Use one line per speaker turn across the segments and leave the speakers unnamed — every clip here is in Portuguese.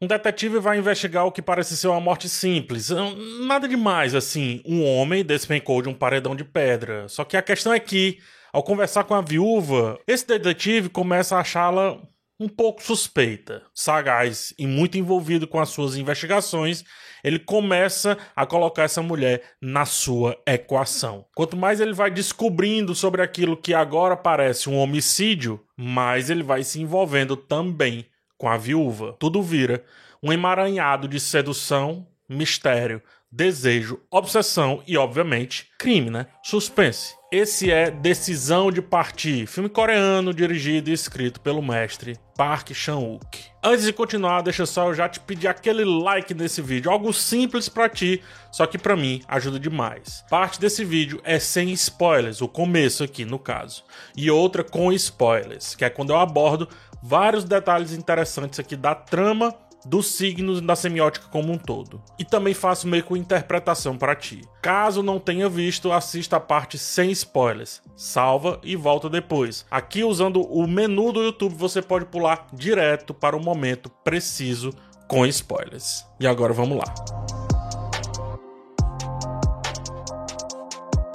Um detetive vai investigar o que parece ser uma morte simples. Nada demais, assim. Um homem despencou de um paredão de pedra. Só que a questão é que, ao conversar com a viúva, esse detetive começa a achá-la um pouco suspeita. Sagaz e muito envolvido com as suas investigações, ele começa a colocar essa mulher na sua equação. Quanto mais ele vai descobrindo sobre aquilo que agora parece um homicídio, mais ele vai se envolvendo também com a viúva. Tudo vira um emaranhado de sedução, mistério, desejo, obsessão e, obviamente, crime, né? Suspense. Esse é Decisão de Partir, filme coreano dirigido e escrito pelo mestre Park Chan-wook. Antes de continuar, deixa só eu já te pedir aquele like nesse vídeo, algo simples para ti, só que para mim ajuda demais. Parte desse vídeo é sem spoilers, o começo aqui no caso, e outra com spoilers, que é quando eu abordo vários detalhes interessantes aqui da trama dos signos da semiótica como um todo. E também faço meio com interpretação para ti. Caso não tenha visto, assista a parte sem spoilers. Salva e volta depois. Aqui usando o menu do YouTube você pode pular direto para o momento preciso com spoilers. E agora vamos lá.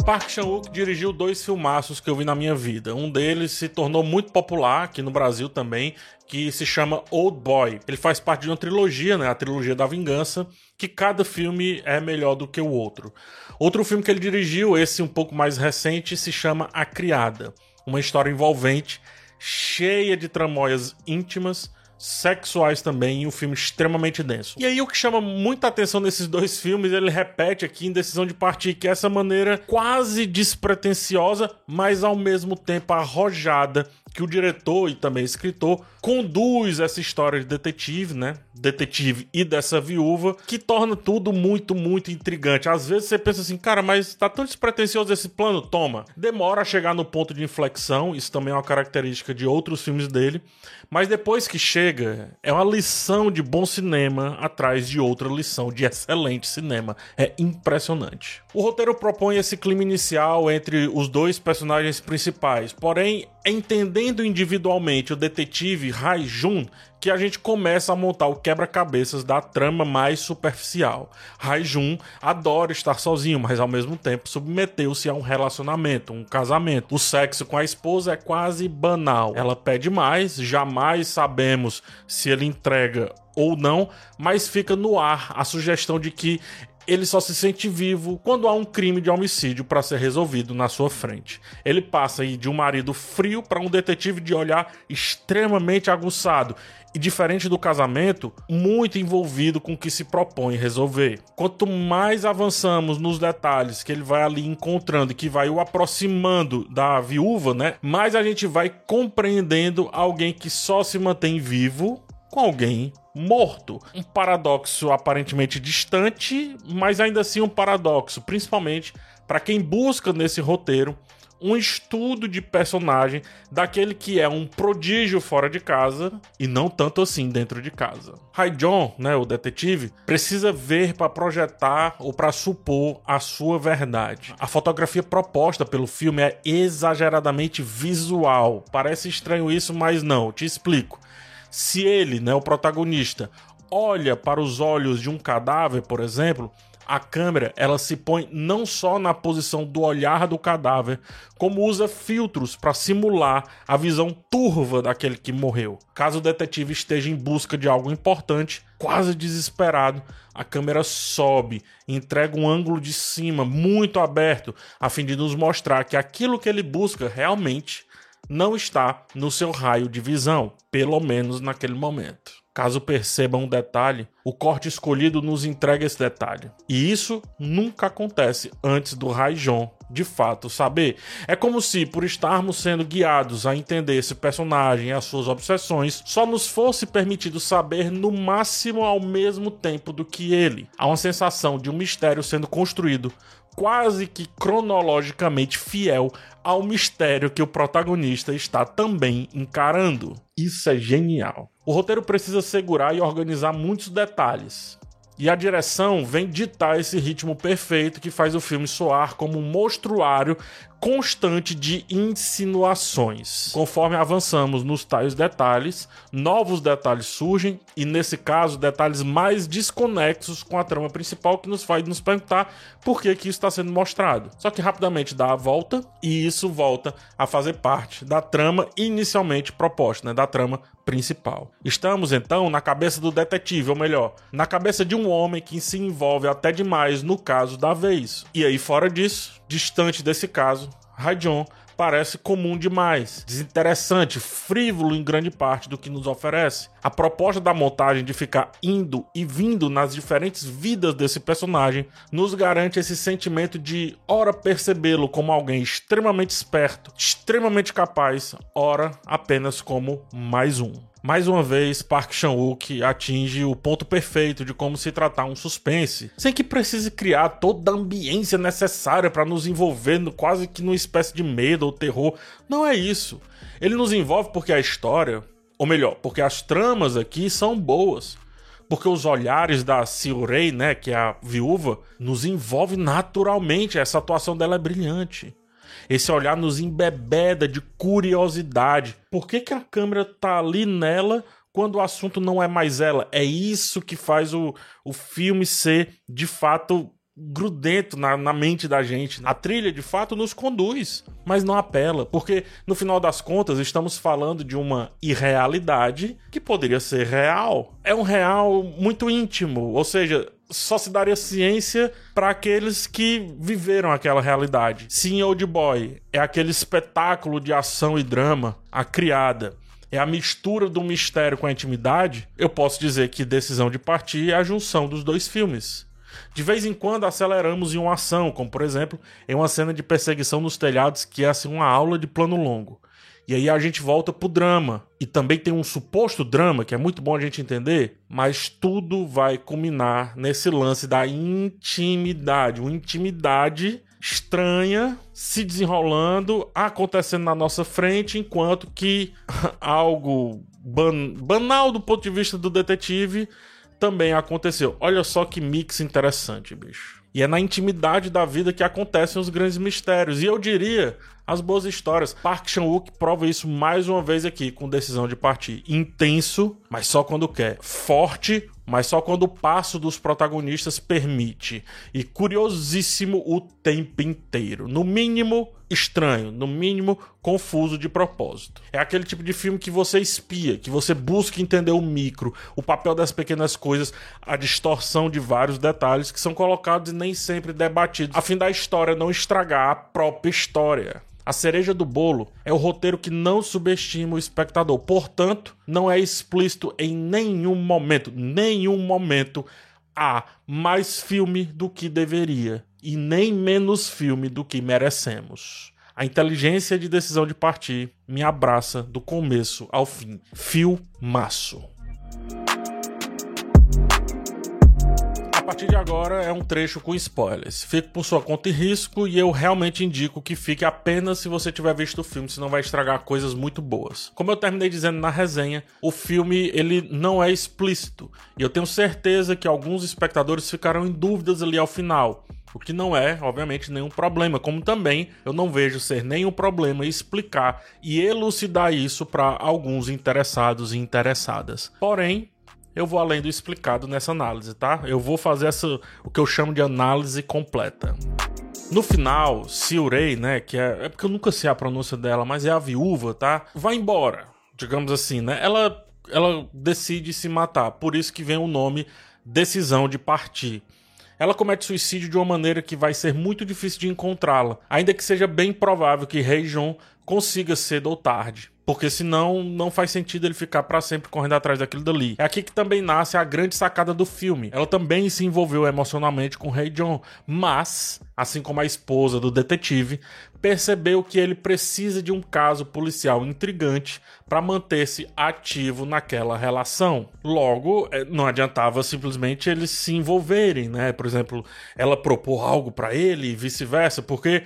Park Chan-wook dirigiu dois filmaços que eu vi na minha vida. Um deles se tornou muito popular aqui no Brasil também, que se chama Old Boy. Ele faz parte de uma trilogia, né, a trilogia da vingança, que cada filme é melhor do que o outro. Outro filme que ele dirigiu, esse um pouco mais recente, se chama A Criada, uma história envolvente, cheia de tramóias íntimas sexuais também e um filme extremamente denso. E aí o que chama muita atenção nesses dois filmes, ele repete aqui em Decisão de Partir, que é essa maneira quase despretensiosa, mas ao mesmo tempo arrojada que o diretor e também escritor conduz essa história de detetive, né? Detetive e dessa viúva, que torna tudo muito, muito intrigante. Às vezes você pensa assim, cara, mas tá tão despretensioso esse plano? Toma. Demora a chegar no ponto de inflexão, isso também é uma característica de outros filmes dele, mas depois que chega, é uma lição de bom cinema atrás de outra lição de excelente cinema. É impressionante. O roteiro propõe esse clima inicial entre os dois personagens principais, porém, entendendo individualmente o detetive Raijun, que a gente começa a montar o quebra-cabeças da trama mais superficial. Raijun adora estar sozinho, mas ao mesmo tempo submeteu-se a um relacionamento, um casamento. O sexo com a esposa é quase banal. Ela pede mais, jamais sabemos se ele entrega ou não, mas fica no ar a sugestão de que ele só se sente vivo quando há um crime de homicídio para ser resolvido na sua frente. Ele passa de um marido frio para um detetive de olhar extremamente aguçado e diferente do casamento, muito envolvido com o que se propõe resolver. Quanto mais avançamos nos detalhes que ele vai ali encontrando e que vai o aproximando da viúva, né? Mais a gente vai compreendendo alguém que só se mantém vivo com alguém morto. Um paradoxo aparentemente distante, mas ainda assim um paradoxo, principalmente para quem busca nesse roteiro um estudo de personagem daquele que é um prodígio fora de casa e não tanto assim dentro de casa. Hai John, né, o detetive, precisa ver para projetar ou para supor a sua verdade. A fotografia proposta pelo filme é exageradamente visual. Parece estranho isso, mas não, te explico. Se ele, né, o protagonista, olha para os olhos de um cadáver, por exemplo, a câmera ela se põe não só na posição do olhar do cadáver, como usa filtros para simular a visão turva daquele que morreu. Caso o detetive esteja em busca de algo importante, quase desesperado, a câmera sobe, entrega um ângulo de cima muito aberto, a fim de nos mostrar que aquilo que ele busca realmente não está no seu raio de visão, pelo menos naquele momento. Caso percebam um detalhe, o corte escolhido nos entrega esse detalhe. E isso nunca acontece antes do Raijon de fato saber. É como se, por estarmos sendo guiados a entender esse personagem e as suas obsessões, só nos fosse permitido saber no máximo ao mesmo tempo do que ele. Há uma sensação de um mistério sendo construído quase que cronologicamente fiel ao mistério que o protagonista está também encarando. Isso é genial. O roteiro precisa segurar e organizar muitos detalhes. E a direção vem ditar esse ritmo perfeito que faz o filme soar como um monstruário constante de insinuações. Conforme avançamos nos tais detalhes, novos detalhes surgem e nesse caso detalhes mais desconexos com a trama principal que nos faz nos perguntar por que que isso está sendo mostrado. Só que rapidamente dá a volta e isso volta a fazer parte da trama inicialmente proposta, né, da trama principal. Estamos então na cabeça do detetive, ou melhor, na cabeça de um homem que se envolve até demais no caso da vez. E aí fora disso, distante desse caso, Raijon parece comum demais, desinteressante, frívolo em grande parte do que nos oferece. A proposta da montagem de ficar indo e vindo nas diferentes vidas desse personagem nos garante esse sentimento de, ora, percebê-lo como alguém extremamente esperto, extremamente capaz, ora, apenas como mais um. Mais uma vez, Park Chan-wook atinge o ponto perfeito de como se tratar um suspense, sem que precise criar toda a ambiência necessária para nos envolver no, quase que numa espécie de medo ou terror. Não é isso. Ele nos envolve porque a história, ou melhor, porque as tramas aqui são boas. Porque os olhares da Siurei, né, que é a viúva, nos envolve naturalmente. Essa atuação dela é brilhante. Esse olhar nos embebeda de curiosidade. Por que, que a câmera tá ali nela quando o assunto não é mais ela? É isso que faz o, o filme ser, de fato, grudento na, na, mente da gente. A trilha, de fato, nos conduz, mas não apela, porque no final das contas estamos falando de uma irrealidade que poderia ser real. É um real muito íntimo, ou seja, só se daria ciência para aqueles que viveram aquela realidade. Sim, Old Boy é aquele espetáculo de ação e drama, a criada. É a mistura do mistério com a intimidade. Eu posso dizer que Decisão de Partir é a junção dos dois filmes. De vez em quando aceleramos em uma ação, como por exemplo em uma cena de perseguição nos telhados que é assim uma aula de plano longo. E aí a gente volta pro drama. E também tem um suposto drama, que é muito bom a gente entender, mas tudo vai culminar nesse lance da intimidade. Uma intimidade estranha se desenrolando, acontecendo na nossa frente, enquanto que algo ban banal do ponto de vista do detetive também aconteceu. Olha só que mix interessante, bicho. E é na intimidade da vida que acontecem os grandes mistérios. E eu diria as boas histórias. Park Chan-wook prova isso mais uma vez aqui com decisão de partir. Intenso, mas só quando quer. Forte, mas só quando o passo dos protagonistas permite. E curiosíssimo o tempo inteiro. No mínimo estranho, no mínimo confuso de propósito. É aquele tipo de filme que você espia, que você busca entender o micro, o papel das pequenas coisas, a distorção de vários detalhes que são colocados e nem sempre debatidos, a fim da história não estragar a própria história. A cereja do bolo é o roteiro que não subestima o espectador, portanto, não é explícito em nenhum momento, nenhum momento há mais filme do que deveria e nem menos filme do que merecemos. A inteligência de decisão de partir me abraça do começo ao fim. Filmaço. Partir de agora é um trecho com spoilers. Fique por sua conta e risco e eu realmente indico que fique apenas se você tiver visto o filme, senão vai estragar coisas muito boas. Como eu terminei dizendo na resenha, o filme ele não é explícito e eu tenho certeza que alguns espectadores ficaram em dúvidas ali ao final. O que não é, obviamente, nenhum problema, como também eu não vejo ser nenhum problema explicar e elucidar isso para alguns interessados e interessadas. Porém, eu vou além do explicado nessa análise, tá? Eu vou fazer essa, o que eu chamo de análise completa. No final, Siurei, né, que é, é porque eu nunca sei a pronúncia dela, mas é a viúva, tá? Vai embora, digamos assim, né? Ela ela decide se matar, por isso que vem o nome decisão de partir. Ela comete suicídio de uma maneira que vai ser muito difícil de encontrá-la, ainda que seja bem provável que Rei John consiga cedo ou tarde. Porque senão não faz sentido ele ficar para sempre correndo atrás daquilo dali. É aqui que também nasce a grande sacada do filme. Ela também se envolveu emocionalmente com o Rei John, mas, assim como a esposa do detetive, percebeu que ele precisa de um caso policial intrigante para manter-se ativo naquela relação. Logo, é, não adiantava simplesmente eles se envolverem, né? Por exemplo, ela propor algo para ele e vice-versa, porque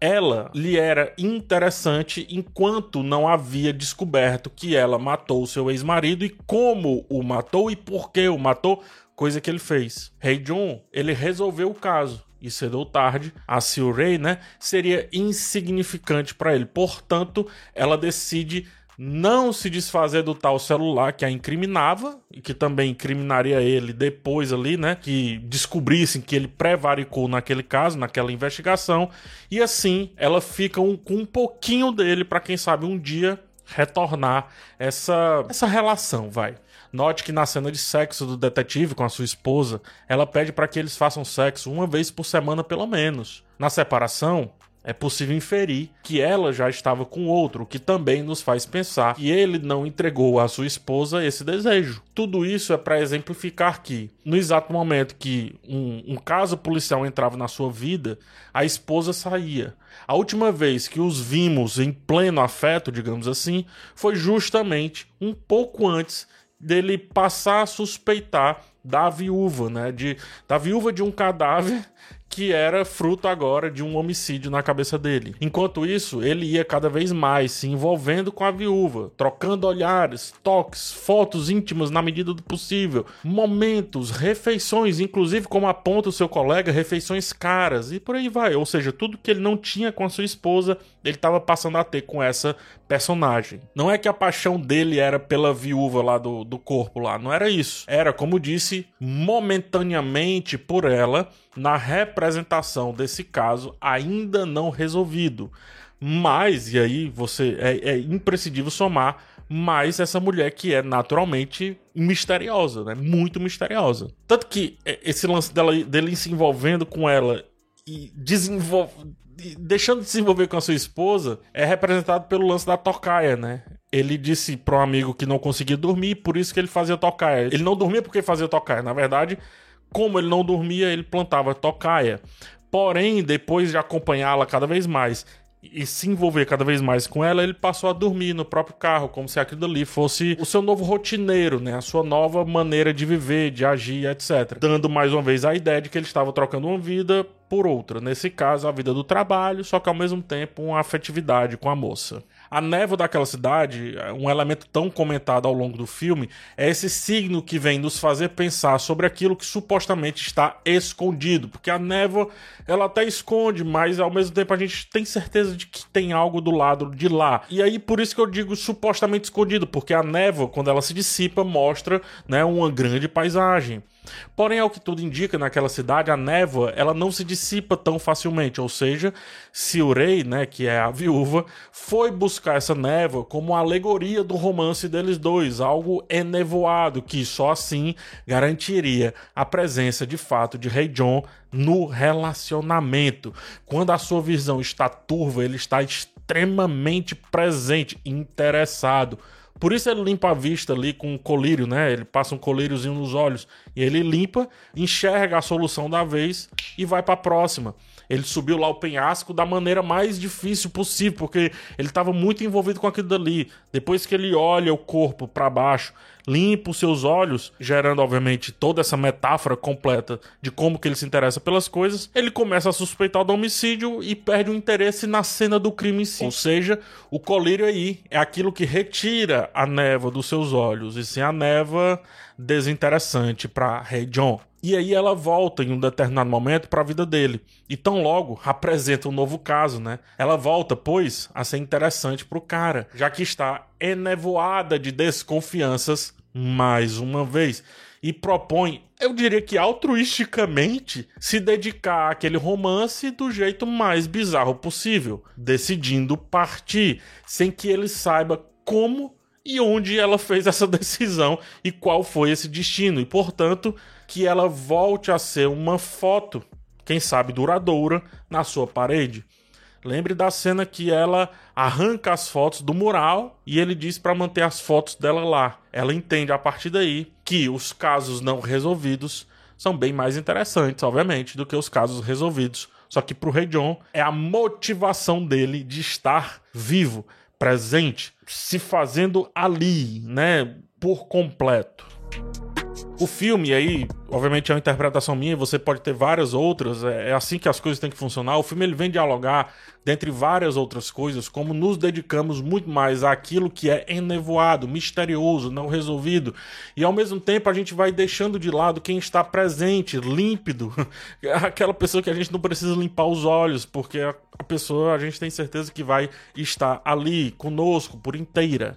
ela lhe era interessante enquanto não havia descoberto que ela matou seu ex-marido e como o matou e por que o matou, coisa que ele fez. Rei John, ele resolveu o caso e cedo ou tarde, a Silray, né, seria insignificante para ele. Portanto, ela decide não se desfazer do tal celular que a incriminava e que também incriminaria ele depois ali, né? Que descobrissem que ele prevaricou naquele caso, naquela investigação, e assim ela fica um, com um pouquinho dele para quem sabe um dia retornar essa essa relação, vai. Note que na cena de sexo do detetive com a sua esposa, ela pede para que eles façam sexo uma vez por semana pelo menos. Na separação, é possível inferir que ela já estava com outro, o que também nos faz pensar que ele não entregou à sua esposa esse desejo. Tudo isso é para exemplificar que, no exato momento que um, um, caso policial entrava na sua vida, a esposa saía. A última vez que os vimos em pleno afeto, digamos assim, foi justamente um pouco antes dele passar a suspeitar da viúva, né? De, da viúva de um cadáver que era fruto agora de um homicídio na cabeça dele. Enquanto isso, ele ia cada vez mais se envolvendo com a viúva, trocando olhares, toques, fotos íntimas na medida do possível, momentos, refeições, inclusive como aponta o seu colega, refeições caras e por aí vai. Ou seja, tudo que ele não tinha com a sua esposa, ele estava passando a ter com essa personagem. Não é que a paixão dele era pela viúva lá do, do corpo lá, não era isso. Era, como disse, momentaneamente por ela na representação desse caso ainda não resolvido. Mas, e aí você é, é imprescindível somar mais essa mulher que é naturalmente misteriosa, né? Muito misteriosa. Tanto que é, esse lance dela, dele se envolvendo com ela e desenvolve, deixando de se envolver com a sua esposa é representado pelo lance da tocaia, né? Ele disse para um amigo que não conseguia dormir, por isso que ele fazia tocaia. Ele não dormia porque fazia tocaia, na verdade, como ele não dormia, ele plantava tocaia. Porém, depois de acompanhá-la cada vez mais e se envolver cada vez mais com ela, ele passou a dormir no próprio carro, como se aquilo ali fosse o seu novo rotineiro, né? A sua nova maneira de viver, de agir, etc. Dando mais uma vez a ideia de que ele estava trocando uma vida por outra. Nesse caso, a vida do trabalho, só que ao mesmo tempo uma afetividade com a moça. A névoa daquela cidade, um elemento tão comentado ao longo do filme, é esse signo que vem nos fazer pensar sobre aquilo que supostamente está escondido, porque a névoa ela até esconde, mas ao mesmo tempo a gente tem certeza de que tem algo do lado de lá. E aí por isso que eu digo supostamente escondido, porque a névoa, quando ela se dissipa, mostra, né, uma grande paisagem. Porém, ao que tudo indica, naquela cidade, a névoa ela não se dissipa tão facilmente. Ou seja, se o rei, né, que é a viúva, foi buscar essa névoa como alegoria do romance deles dois, algo enevoado, que só assim garantiria a presença de fato de Rei John no relacionamento. Quando a sua visão está turva, ele está extremamente presente, interessado por isso ele limpa a vista ali com um colírio, né? Ele passa um colíriozinho nos olhos e ele limpa, enxerga a solução da vez e vai para a próxima. Ele subiu lá o penhasco da maneira mais difícil possível, porque ele estava muito envolvido com aquilo dali. Depois que ele olha o corpo para baixo, limpa os seus olhos, gerando obviamente toda essa metáfora completa de como que ele se interessa pelas coisas, ele começa a suspeitar do homicídio e perde o interesse na cena do crime em si. Ou seja, o colírio aí é aquilo que retira a névoa dos seus olhos, e sim a névoa desinteressante para Rei John. E aí ela volta em um determinado momento para a vida dele. E tão logo apresenta um novo caso, né? Ela volta, pois, a ser interessante para o cara, já que está enevoada de desconfianças mais uma vez e propõe, eu diria que altruisticamente, se dedicar àquele romance do jeito mais bizarro possível, decidindo partir, sem que ele saiba como e onde ela fez essa decisão e qual foi esse destino, e portanto, que ela volte a ser uma foto, quem sabe duradoura, na sua parede. Lembre da cena que ela arranca as fotos do mural e ele diz para manter as fotos dela lá. Ela entende a partir daí que os casos não resolvidos são bem mais interessantes, obviamente, do que os casos resolvidos. Só que pro Rei John é a motivação dele de estar vivo, presente, se fazendo ali, né, por completo. O filme aí, obviamente é uma interpretação minha, você pode ter várias outras, é, é assim que as coisas têm que funcionar. O filme ele vem dialogar, dentre várias outras coisas, como nos dedicamos muito mais àquilo que é enevoado, misterioso, não resolvido, e ao mesmo tempo a gente vai deixando de lado quem está presente, límpido, aquela pessoa que a gente não precisa limpar os olhos, porque a pessoa a gente tem certeza que vai estar ali conosco por inteira.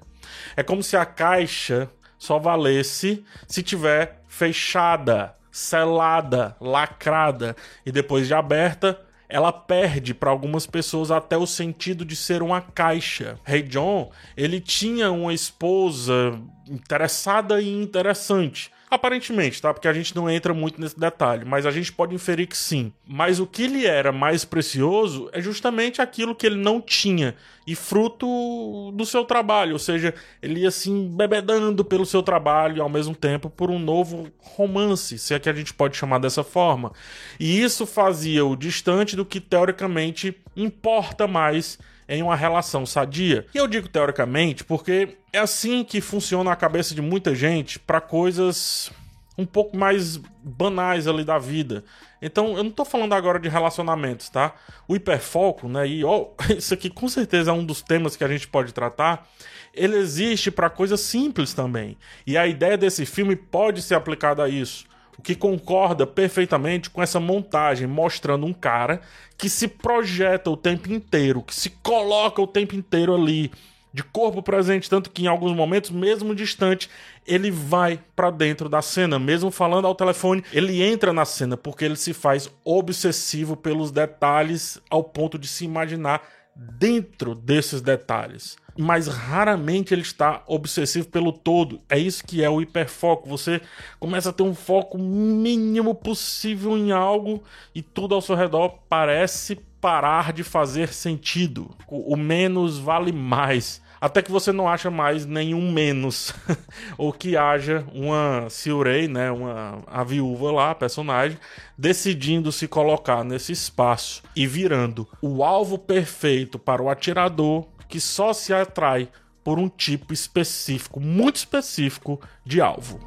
É como se a caixa só valesse se tiver fechada, selada, lacrada e depois de aberta, ela perde para algumas pessoas até o sentido de ser uma caixa. Rei John, ele tinha uma esposa interessada e interessante. Aparentemente, tá? Porque a gente não entra muito nesse detalhe, mas a gente pode inferir que sim. Mas o que lhe era mais precioso é justamente aquilo que ele não tinha e fruto do seu trabalho, ou seja, ele ia assim bebedando pelo seu trabalho e ao mesmo tempo por um novo romance, se é que a gente pode chamar dessa forma. E isso fazia-o distante do que teoricamente importa mais em uma relação sadia. E eu digo teoricamente porque é assim que funciona a cabeça de muita gente para coisas um pouco mais banais ali da vida. Então, eu não tô falando agora de relacionamentos, tá? O hiperfoco, né? E ó, isso aqui com certeza é um dos temas que a gente pode tratar. Ele existe para coisas simples também. E a ideia desse filme pode ser aplicada a isso que concorda perfeitamente com essa montagem, mostrando um cara que se projeta o tempo inteiro, que se coloca o tempo inteiro ali, de corpo presente, tanto que em alguns momentos, mesmo distante, ele vai para dentro da cena, mesmo falando ao telefone, ele entra na cena porque ele se faz obsessivo pelos detalhes ao ponto de se imaginar dentro desses detalhes mas raramente ele está obsessivo pelo todo. É isso que é o hiperfoco. Você começa a ter um foco mínimo possível em algo e tudo ao seu redor parece parar de fazer sentido. O menos vale mais. Até que você não acha mais nenhum menos. Ou que haja uma Silrei, né, uma a viúva lá, a personagem, decidindo se colocar nesse espaço e virando o alvo perfeito para o atirador que só se atrai por um tipo específico, muito específico de alvo.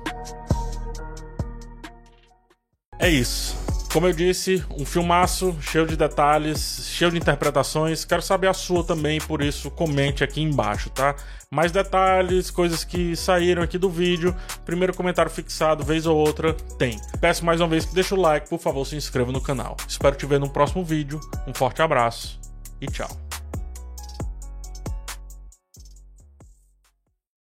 É isso. Como eu disse, um filmaço cheio de detalhes, cheio de interpretações. Quero saber a sua também, por isso comente aqui embaixo, tá? Mais detalhes, coisas que saíram aqui do vídeo. Primeiro comentário fixado, vez ou outra, tem. Peço mais uma vez que deixe o like, por favor, se inscreva no canal. Espero te ver no próximo vídeo. Um forte abraço e tchau.